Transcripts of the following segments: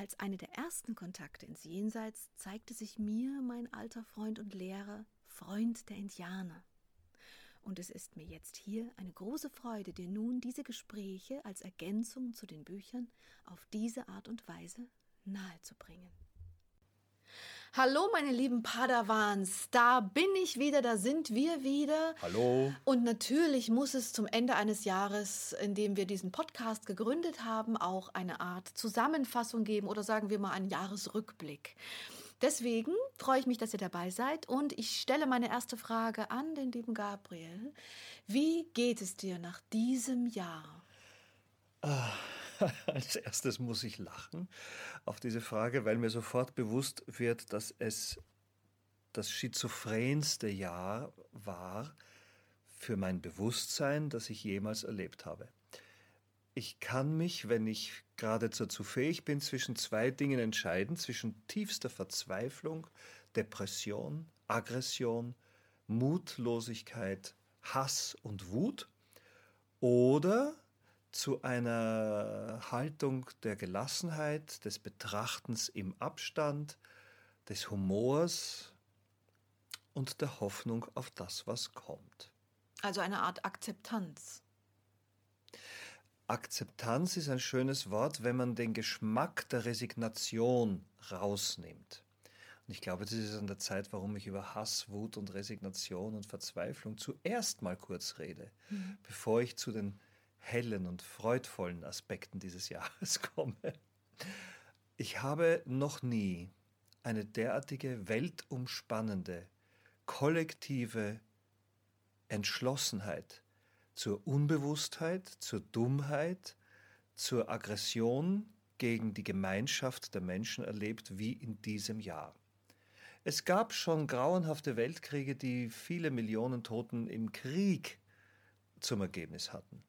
Als eine der ersten Kontakte ins Jenseits zeigte sich mir mein alter Freund und Lehrer, Freund der Indianer. Und es ist mir jetzt hier eine große Freude, dir nun diese Gespräche als Ergänzung zu den Büchern auf diese Art und Weise nahezubringen. Hallo, meine lieben Padawans, da bin ich wieder, da sind wir wieder. Hallo. Und natürlich muss es zum Ende eines Jahres, in dem wir diesen Podcast gegründet haben, auch eine Art Zusammenfassung geben oder sagen wir mal einen Jahresrückblick. Deswegen freue ich mich, dass ihr dabei seid und ich stelle meine erste Frage an den lieben Gabriel. Wie geht es dir nach diesem Jahr? Ah, als erstes muss ich lachen auf diese Frage, weil mir sofort bewusst wird, dass es das schizophrenste Jahr war für mein Bewusstsein, das ich jemals erlebt habe. Ich kann mich, wenn ich geradezu zu fähig bin, zwischen zwei Dingen entscheiden, zwischen tiefster Verzweiflung, Depression, Aggression, Mutlosigkeit, Hass und Wut oder zu einer Haltung der Gelassenheit, des Betrachtens im Abstand, des Humors und der Hoffnung auf das, was kommt. Also eine Art Akzeptanz. Akzeptanz ist ein schönes Wort, wenn man den Geschmack der Resignation rausnimmt. Und ich glaube, das ist an der Zeit, warum ich über Hass, Wut und Resignation und Verzweiflung zuerst mal kurz rede, mhm. bevor ich zu den hellen und freudvollen Aspekten dieses Jahres komme. Ich habe noch nie eine derartige weltumspannende, kollektive Entschlossenheit zur Unbewusstheit, zur Dummheit, zur Aggression gegen die Gemeinschaft der Menschen erlebt wie in diesem Jahr. Es gab schon grauenhafte Weltkriege, die viele Millionen Toten im Krieg zum Ergebnis hatten.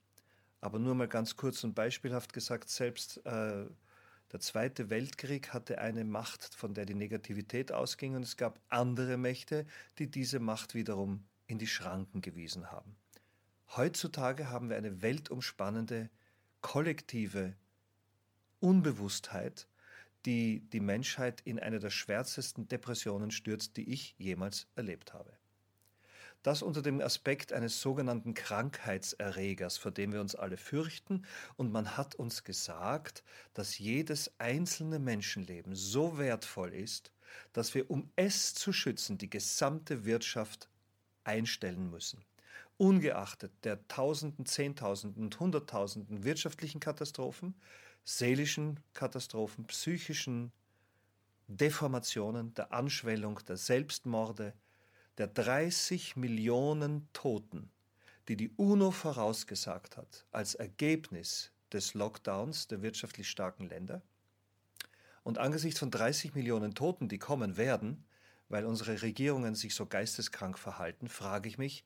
Aber nur mal ganz kurz und beispielhaft gesagt, selbst äh, der Zweite Weltkrieg hatte eine Macht, von der die Negativität ausging, und es gab andere Mächte, die diese Macht wiederum in die Schranken gewiesen haben. Heutzutage haben wir eine weltumspannende, kollektive Unbewusstheit, die die Menschheit in eine der schwärzesten Depressionen stürzt, die ich jemals erlebt habe. Das unter dem Aspekt eines sogenannten Krankheitserregers, vor dem wir uns alle fürchten. Und man hat uns gesagt, dass jedes einzelne Menschenleben so wertvoll ist, dass wir, um es zu schützen, die gesamte Wirtschaft einstellen müssen. Ungeachtet der Tausenden, Zehntausenden und Hunderttausenden wirtschaftlichen Katastrophen, seelischen Katastrophen, psychischen Deformationen, der Anschwellung, der Selbstmorde, der 30 Millionen Toten, die die UNO vorausgesagt hat, als Ergebnis des Lockdowns der wirtschaftlich starken Länder. Und angesichts von 30 Millionen Toten, die kommen werden, weil unsere Regierungen sich so geisteskrank verhalten, frage ich mich,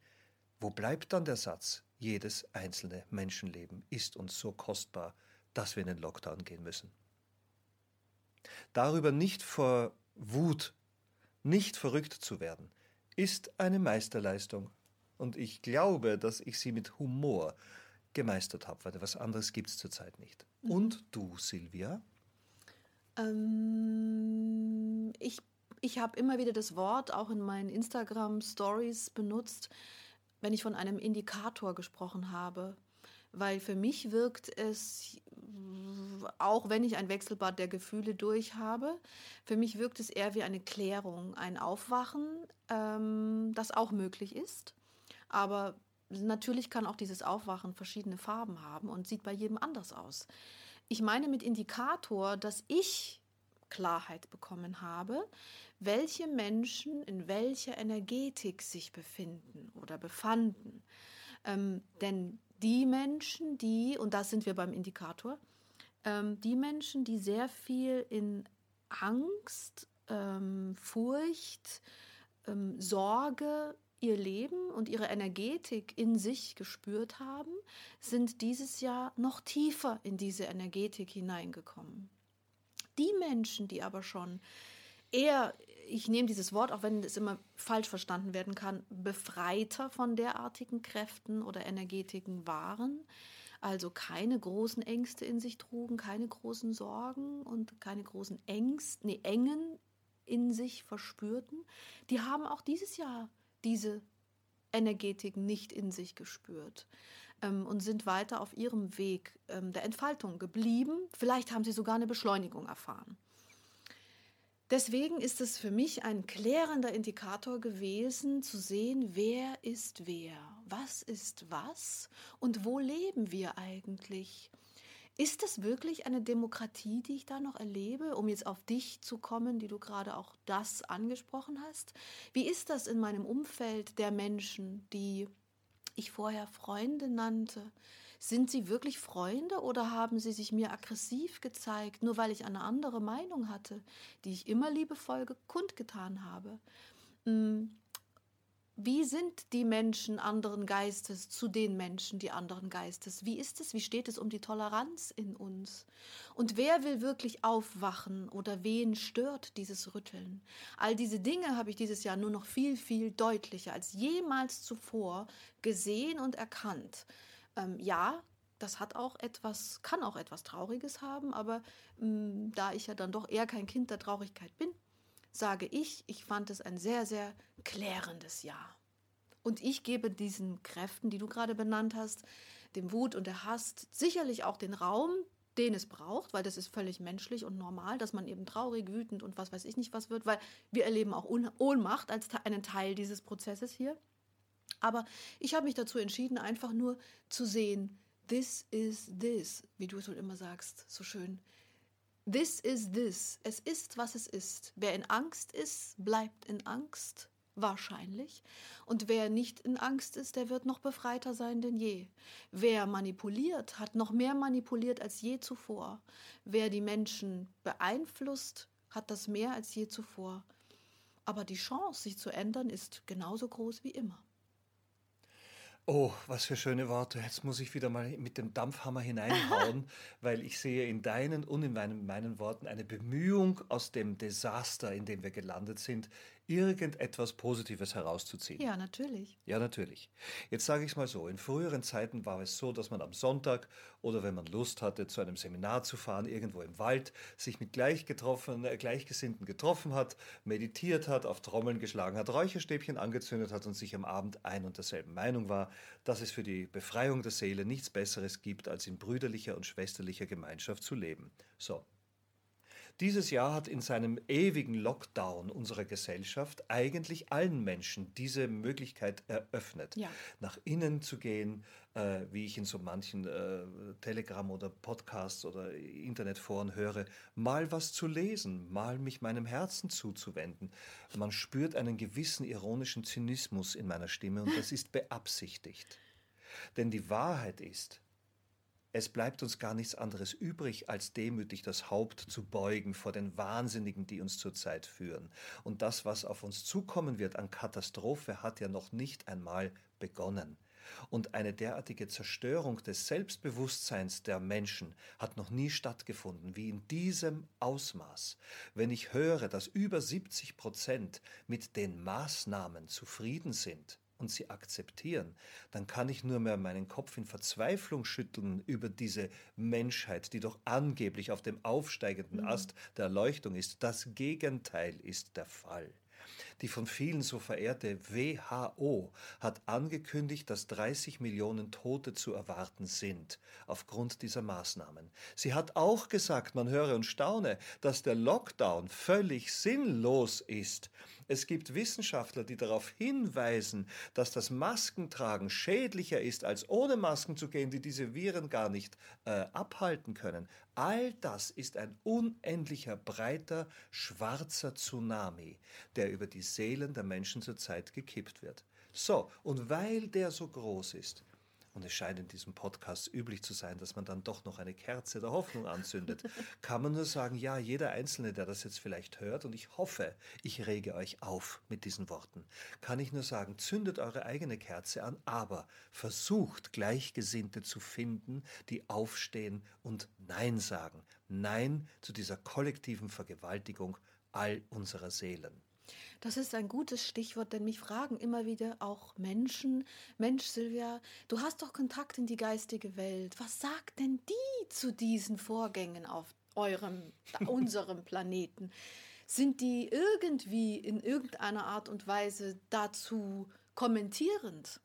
wo bleibt dann der Satz, jedes einzelne Menschenleben ist uns so kostbar, dass wir in den Lockdown gehen müssen? Darüber nicht vor Wut, nicht verrückt zu werden, ist eine Meisterleistung. Und ich glaube, dass ich sie mit Humor gemeistert habe, weil was anderes gibt es zurzeit nicht. Mhm. Und du, Silvia? Ähm, ich ich habe immer wieder das Wort auch in meinen Instagram-Stories benutzt, wenn ich von einem Indikator gesprochen habe. Weil für mich wirkt es, auch wenn ich ein Wechselbad der Gefühle durch habe, für mich wirkt es eher wie eine Klärung, ein Aufwachen, ähm, das auch möglich ist. Aber natürlich kann auch dieses Aufwachen verschiedene Farben haben und sieht bei jedem anders aus. Ich meine mit Indikator, dass ich Klarheit bekommen habe, welche Menschen in welcher Energetik sich befinden oder befanden. Ähm, denn die Menschen, die, und da sind wir beim Indikator, ähm, die Menschen, die sehr viel in Angst, ähm, Furcht, ähm, Sorge, ihr Leben und ihre Energetik in sich gespürt haben, sind dieses Jahr noch tiefer in diese Energetik hineingekommen. Die Menschen, die aber schon eher, ich nehme dieses Wort, auch wenn es immer falsch verstanden werden kann, befreiter von derartigen Kräften oder Energetiken waren, also keine großen Ängste in sich trugen, keine großen Sorgen und keine großen Ängste, nee, Engen in sich verspürten, die haben auch dieses Jahr diese Energetik nicht in sich gespürt ähm, und sind weiter auf ihrem Weg ähm, der Entfaltung geblieben. Vielleicht haben sie sogar eine Beschleunigung erfahren. Deswegen ist es für mich ein klärender Indikator gewesen, zu sehen, wer ist wer, was ist was und wo leben wir eigentlich. Ist das wirklich eine Demokratie, die ich da noch erlebe, um jetzt auf dich zu kommen, die du gerade auch das angesprochen hast? Wie ist das in meinem Umfeld der Menschen, die ich vorher Freunde nannte? Sind sie wirklich Freunde oder haben sie sich mir aggressiv gezeigt, nur weil ich eine andere Meinung hatte, die ich immer liebevoll kundgetan habe? Hm, wie sind die Menschen anderen Geistes zu den Menschen, die anderen Geistes? Wie ist es? Wie steht es um die Toleranz in uns? Und wer will wirklich aufwachen oder wen stört dieses Rütteln? All diese Dinge habe ich dieses Jahr nur noch viel, viel deutlicher als jemals zuvor gesehen und erkannt. Ähm, ja, das hat auch etwas, kann auch etwas Trauriges haben, aber ähm, da ich ja dann doch eher kein Kind der Traurigkeit bin, sage ich, ich fand es ein sehr, sehr klärendes Jahr. Und ich gebe diesen Kräften, die du gerade benannt hast, dem Wut und der Hass, sicherlich auch den Raum, den es braucht, weil das ist völlig menschlich und normal, dass man eben traurig, wütend und was weiß ich nicht was wird, weil wir erleben auch Ohnmacht als einen Teil dieses Prozesses hier. Aber ich habe mich dazu entschieden, einfach nur zu sehen, this is this, wie du es wohl immer sagst, so schön. This is this. Es ist, was es ist. Wer in Angst ist, bleibt in Angst, wahrscheinlich. Und wer nicht in Angst ist, der wird noch befreiter sein denn je. Wer manipuliert, hat noch mehr manipuliert als je zuvor. Wer die Menschen beeinflusst, hat das mehr als je zuvor. Aber die Chance, sich zu ändern, ist genauso groß wie immer. Oh, was für schöne Worte. Jetzt muss ich wieder mal mit dem Dampfhammer hineinhauen, weil ich sehe in deinen und in meinen, meinen Worten eine Bemühung aus dem Desaster, in dem wir gelandet sind, irgendetwas Positives herauszuziehen. Ja, natürlich. Ja, natürlich. Jetzt sage ich es mal so, in früheren Zeiten war es so, dass man am Sonntag oder wenn man Lust hatte, zu einem Seminar zu fahren, irgendwo im Wald, sich mit gleich getroffen, äh, Gleichgesinnten getroffen hat, meditiert hat, auf Trommeln geschlagen hat, Räucherstäbchen angezündet hat und sich am Abend ein und derselben Meinung war, dass es für die Befreiung der Seele nichts Besseres gibt, als in brüderlicher und schwesterlicher Gemeinschaft zu leben. So, dieses Jahr hat in seinem ewigen Lockdown unserer Gesellschaft eigentlich allen Menschen diese Möglichkeit eröffnet, ja. nach innen zu gehen, äh, wie ich in so manchen äh, Telegram- oder Podcasts oder Internetforen höre, mal was zu lesen, mal mich meinem Herzen zuzuwenden. Man spürt einen gewissen ironischen Zynismus in meiner Stimme und das ist beabsichtigt. Denn die Wahrheit ist, es bleibt uns gar nichts anderes übrig, als demütig das Haupt zu beugen vor den Wahnsinnigen, die uns zurzeit führen. Und das, was auf uns zukommen wird an Katastrophe, hat ja noch nicht einmal begonnen. Und eine derartige Zerstörung des Selbstbewusstseins der Menschen hat noch nie stattgefunden, wie in diesem Ausmaß. Wenn ich höre, dass über 70 Prozent mit den Maßnahmen zufrieden sind, und sie akzeptieren, dann kann ich nur mehr meinen Kopf in Verzweiflung schütteln über diese Menschheit, die doch angeblich auf dem aufsteigenden mhm. Ast der Erleuchtung ist. Das Gegenteil ist der Fall. Die von vielen so verehrte WHO hat angekündigt, dass 30 Millionen Tote zu erwarten sind aufgrund dieser Maßnahmen. Sie hat auch gesagt, man höre und staune, dass der Lockdown völlig sinnlos ist. Es gibt Wissenschaftler, die darauf hinweisen, dass das Maskentragen schädlicher ist, als ohne Masken zu gehen, die diese Viren gar nicht äh, abhalten können. All das ist ein unendlicher, breiter, schwarzer Tsunami, der über die Seelen der Menschen zurzeit gekippt wird. So, und weil der so groß ist, und es scheint in diesem Podcast üblich zu sein, dass man dann doch noch eine Kerze der Hoffnung anzündet, kann man nur sagen, ja, jeder Einzelne, der das jetzt vielleicht hört, und ich hoffe, ich rege euch auf mit diesen Worten, kann ich nur sagen, zündet eure eigene Kerze an, aber versucht Gleichgesinnte zu finden, die aufstehen und Nein sagen. Nein zu dieser kollektiven Vergewaltigung all unserer Seelen. Das ist ein gutes Stichwort, denn mich fragen immer wieder auch Menschen, Mensch Silvia, du hast doch Kontakt in die geistige Welt. Was sagt denn die zu diesen Vorgängen auf eurem, unserem Planeten? Sind die irgendwie in irgendeiner Art und Weise dazu kommentierend?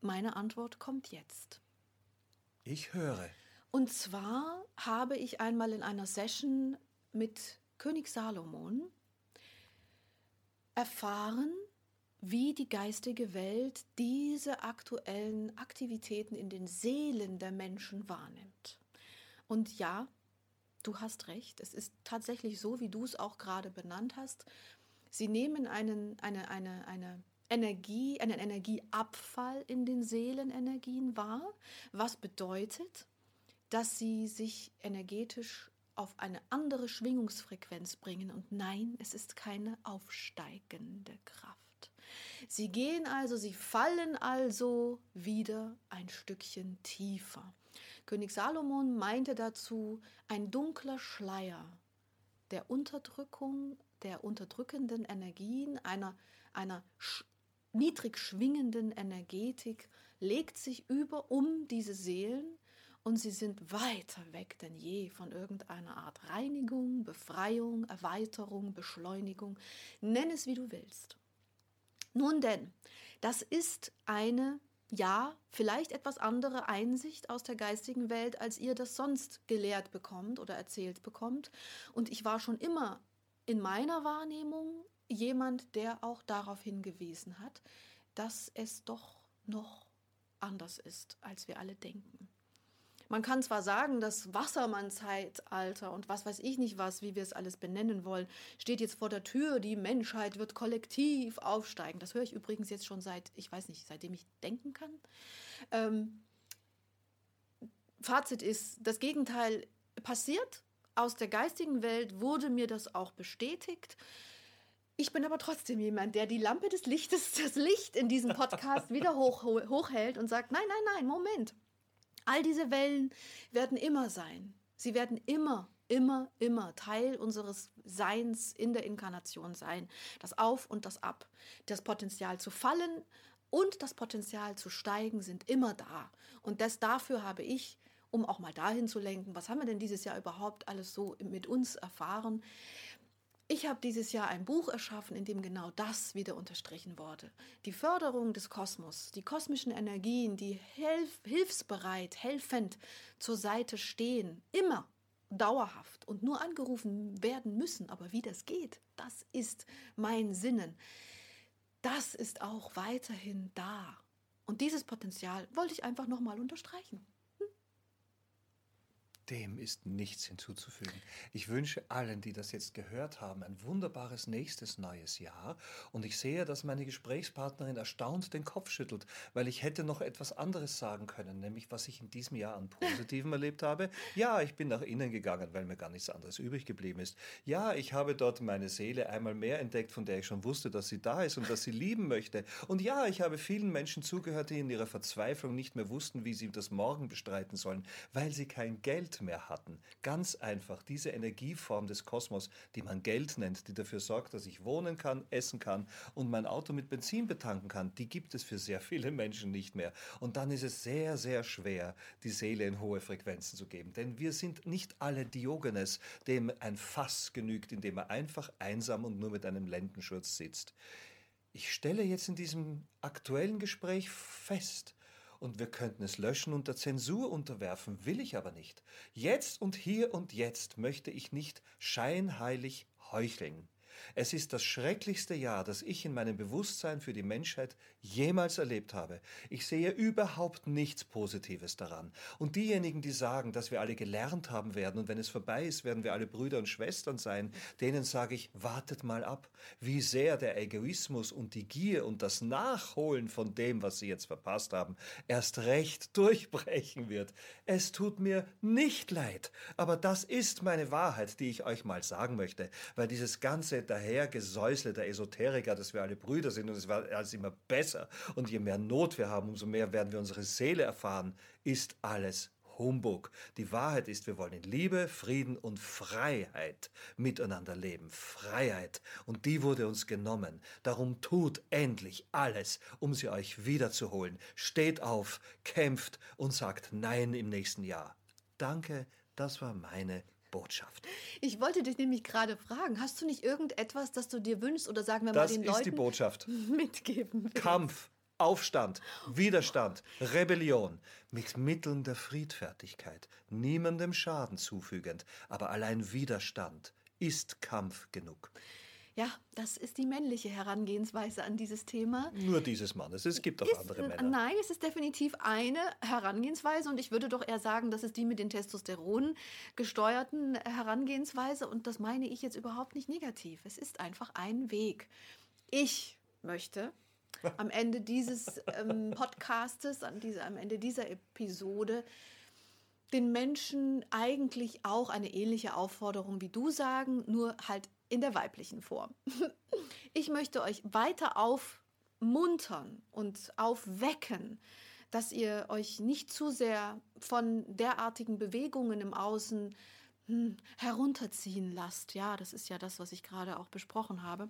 Meine Antwort kommt jetzt. Ich höre. Und zwar habe ich einmal in einer Session mit König Salomon erfahren, wie die geistige Welt diese aktuellen Aktivitäten in den Seelen der Menschen wahrnimmt. Und ja, du hast recht, es ist tatsächlich so, wie du es auch gerade benannt hast. Sie nehmen einen, eine, eine, eine Energie, einen Energieabfall in den Seelenenergien wahr, was bedeutet, dass sie sich energetisch auf eine andere Schwingungsfrequenz bringen. Und nein, es ist keine aufsteigende Kraft. Sie gehen also, sie fallen also wieder ein Stückchen tiefer. König Salomon meinte dazu ein dunkler Schleier der Unterdrückung, der unterdrückenden Energien, einer, einer niedrig schwingenden Energetik legt sich über um diese Seelen und sie sind weiter weg denn je von irgendeiner Art Reinigung, Befreiung, Erweiterung, Beschleunigung. Nenn es, wie du willst. Nun denn, das ist eine, ja, vielleicht etwas andere Einsicht aus der geistigen Welt, als ihr das sonst gelehrt bekommt oder erzählt bekommt. Und ich war schon immer in meiner Wahrnehmung jemand, der auch darauf hingewiesen hat, dass es doch noch anders ist, als wir alle denken. Man kann zwar sagen, das Wassermann-Zeitalter und was weiß ich nicht was, wie wir es alles benennen wollen, steht jetzt vor der Tür, die Menschheit wird kollektiv aufsteigen. Das höre ich übrigens jetzt schon seit, ich weiß nicht, seitdem ich denken kann. Ähm, Fazit ist, das Gegenteil passiert. Aus der geistigen Welt wurde mir das auch bestätigt. Ich bin aber trotzdem jemand, der die Lampe des Lichtes, das Licht in diesem Podcast wieder hoch, hochhält und sagt, nein, nein, nein, Moment. All diese Wellen werden immer sein. Sie werden immer, immer, immer Teil unseres Seins in der Inkarnation sein. Das Auf und das Ab. Das Potenzial zu fallen und das Potenzial zu steigen sind immer da. Und das dafür habe ich, um auch mal dahin zu lenken, was haben wir denn dieses Jahr überhaupt alles so mit uns erfahren, ich habe dieses Jahr ein Buch erschaffen, in dem genau das wieder unterstrichen wurde. Die Förderung des Kosmos, die kosmischen Energien, die hilf hilfsbereit, helfend zur Seite stehen, immer dauerhaft und nur angerufen werden müssen. Aber wie das geht, das ist mein Sinnen. Das ist auch weiterhin da. Und dieses Potenzial wollte ich einfach nochmal unterstreichen. Dem ist nichts hinzuzufügen. Ich wünsche allen, die das jetzt gehört haben, ein wunderbares nächstes neues Jahr. Und ich sehe, dass meine Gesprächspartnerin erstaunt den Kopf schüttelt, weil ich hätte noch etwas anderes sagen können, nämlich was ich in diesem Jahr an Positiven erlebt habe. Ja, ich bin nach innen gegangen, weil mir gar nichts anderes übrig geblieben ist. Ja, ich habe dort meine Seele einmal mehr entdeckt, von der ich schon wusste, dass sie da ist und dass sie lieben möchte. Und ja, ich habe vielen Menschen zugehört, die in ihrer Verzweiflung nicht mehr wussten, wie sie das Morgen bestreiten sollen, weil sie kein Geld mehr hatten. Ganz einfach diese Energieform des Kosmos, die man Geld nennt, die dafür sorgt, dass ich wohnen kann, essen kann und mein Auto mit Benzin betanken kann, die gibt es für sehr viele Menschen nicht mehr. Und dann ist es sehr, sehr schwer, die Seele in hohe Frequenzen zu geben. Denn wir sind nicht alle Diogenes, dem ein Fass genügt, in dem er einfach einsam und nur mit einem Lendenschurz sitzt. Ich stelle jetzt in diesem aktuellen Gespräch fest, und wir könnten es löschen und der Zensur unterwerfen, will ich aber nicht. Jetzt und hier und jetzt möchte ich nicht scheinheilig heucheln. Es ist das schrecklichste Jahr, das ich in meinem Bewusstsein für die Menschheit jemals erlebt habe. Ich sehe überhaupt nichts Positives daran. Und diejenigen, die sagen, dass wir alle gelernt haben werden und wenn es vorbei ist, werden wir alle Brüder und Schwestern sein, denen sage ich, wartet mal ab, wie sehr der Egoismus und die Gier und das Nachholen von dem, was sie jetzt verpasst haben, erst recht durchbrechen wird. Es tut mir nicht leid, aber das ist meine Wahrheit, die ich euch mal sagen möchte, weil dieses ganze Dahergesäusle der Esoteriker, dass wir alle Brüder sind und es wird alles immer besser und je mehr Not wir haben, umso mehr werden wir unsere Seele erfahren, ist alles Humbug. Die Wahrheit ist, wir wollen in Liebe, Frieden und Freiheit miteinander leben. Freiheit. Und die wurde uns genommen. Darum tut endlich alles, um sie euch wiederzuholen. Steht auf, kämpft und sagt Nein im nächsten Jahr. Danke, das war meine Botschaft. Ich wollte dich nämlich gerade fragen, hast du nicht irgendetwas, das du dir wünschst oder sagen wir das mal den Leuten die Botschaft. mitgeben willst? Kampf, Aufstand, Widerstand, Rebellion mit Mitteln der Friedfertigkeit, niemandem Schaden zufügend, aber allein Widerstand ist Kampf genug. Ja, das ist die männliche Herangehensweise an dieses Thema. Nur dieses Mannes. Es gibt auch ist, andere Männer. Nein, es ist definitiv eine Herangehensweise und ich würde doch eher sagen, das ist die mit den Testosteron gesteuerten Herangehensweise und das meine ich jetzt überhaupt nicht negativ. Es ist einfach ein Weg. Ich möchte am Ende dieses ähm, Podcastes, an diese, am Ende dieser Episode den Menschen eigentlich auch eine ähnliche Aufforderung wie du sagen, nur halt in der weiblichen Form. Ich möchte euch weiter aufmuntern und aufwecken, dass ihr euch nicht zu sehr von derartigen Bewegungen im Außen hm, herunterziehen lasst. Ja, das ist ja das, was ich gerade auch besprochen habe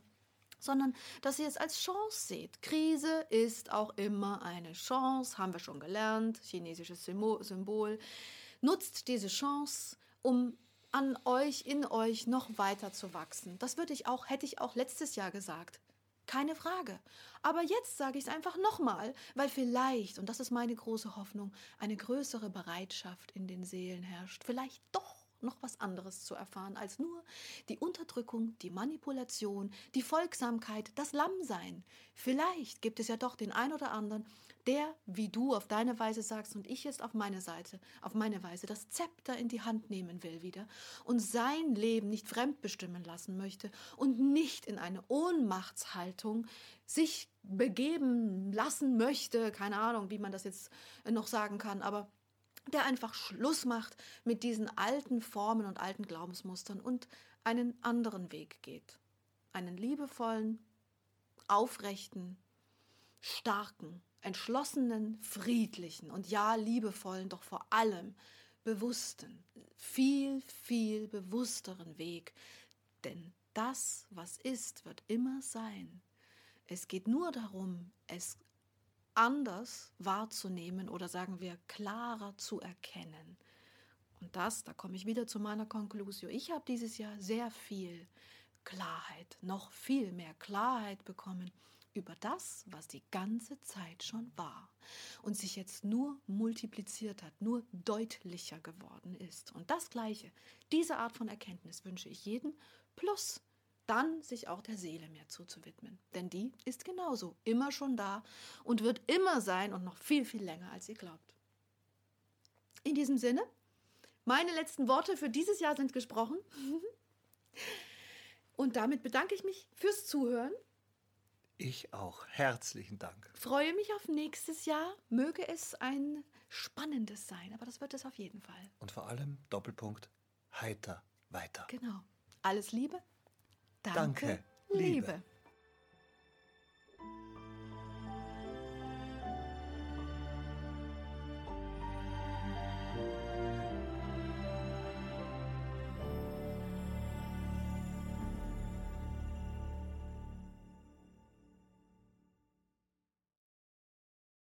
sondern dass ihr es als Chance seht. Krise ist auch immer eine Chance, haben wir schon gelernt, chinesisches Symbol. Nutzt diese Chance, um an euch, in euch noch weiter zu wachsen. Das würde ich auch, hätte ich auch letztes Jahr gesagt. Keine Frage. Aber jetzt sage ich es einfach nochmal, weil vielleicht, und das ist meine große Hoffnung, eine größere Bereitschaft in den Seelen herrscht. Vielleicht doch noch was anderes zu erfahren als nur die Unterdrückung, die Manipulation, die Folgsamkeit, das Lammsein. Vielleicht gibt es ja doch den ein oder anderen, der, wie du auf deine Weise sagst und ich jetzt auf meine Seite, auf meine Weise, das Zepter in die Hand nehmen will wieder und sein Leben nicht fremdbestimmen lassen möchte und nicht in eine Ohnmachtshaltung sich begeben lassen möchte, keine Ahnung, wie man das jetzt noch sagen kann, aber der einfach Schluss macht mit diesen alten Formen und alten Glaubensmustern und einen anderen Weg geht. Einen liebevollen, aufrechten, starken, entschlossenen, friedlichen und ja liebevollen, doch vor allem bewussten, viel, viel bewussteren Weg. Denn das, was ist, wird immer sein. Es geht nur darum, es anders wahrzunehmen oder sagen wir klarer zu erkennen. Und das, da komme ich wieder zu meiner Konklusion. Ich habe dieses Jahr sehr viel Klarheit, noch viel mehr Klarheit bekommen über das, was die ganze Zeit schon war und sich jetzt nur multipliziert hat, nur deutlicher geworden ist. Und das Gleiche, diese Art von Erkenntnis wünsche ich jedem, plus dann sich auch der Seele mehr zuzuwidmen. Denn die ist genauso immer schon da und wird immer sein und noch viel, viel länger, als ihr glaubt. In diesem Sinne, meine letzten Worte für dieses Jahr sind gesprochen. Und damit bedanke ich mich fürs Zuhören. Ich auch. Herzlichen Dank. Freue mich auf nächstes Jahr. Möge es ein spannendes sein, aber das wird es auf jeden Fall. Und vor allem Doppelpunkt heiter weiter. Genau. Alles Liebe, Danke, Danke Liebe. Liebe.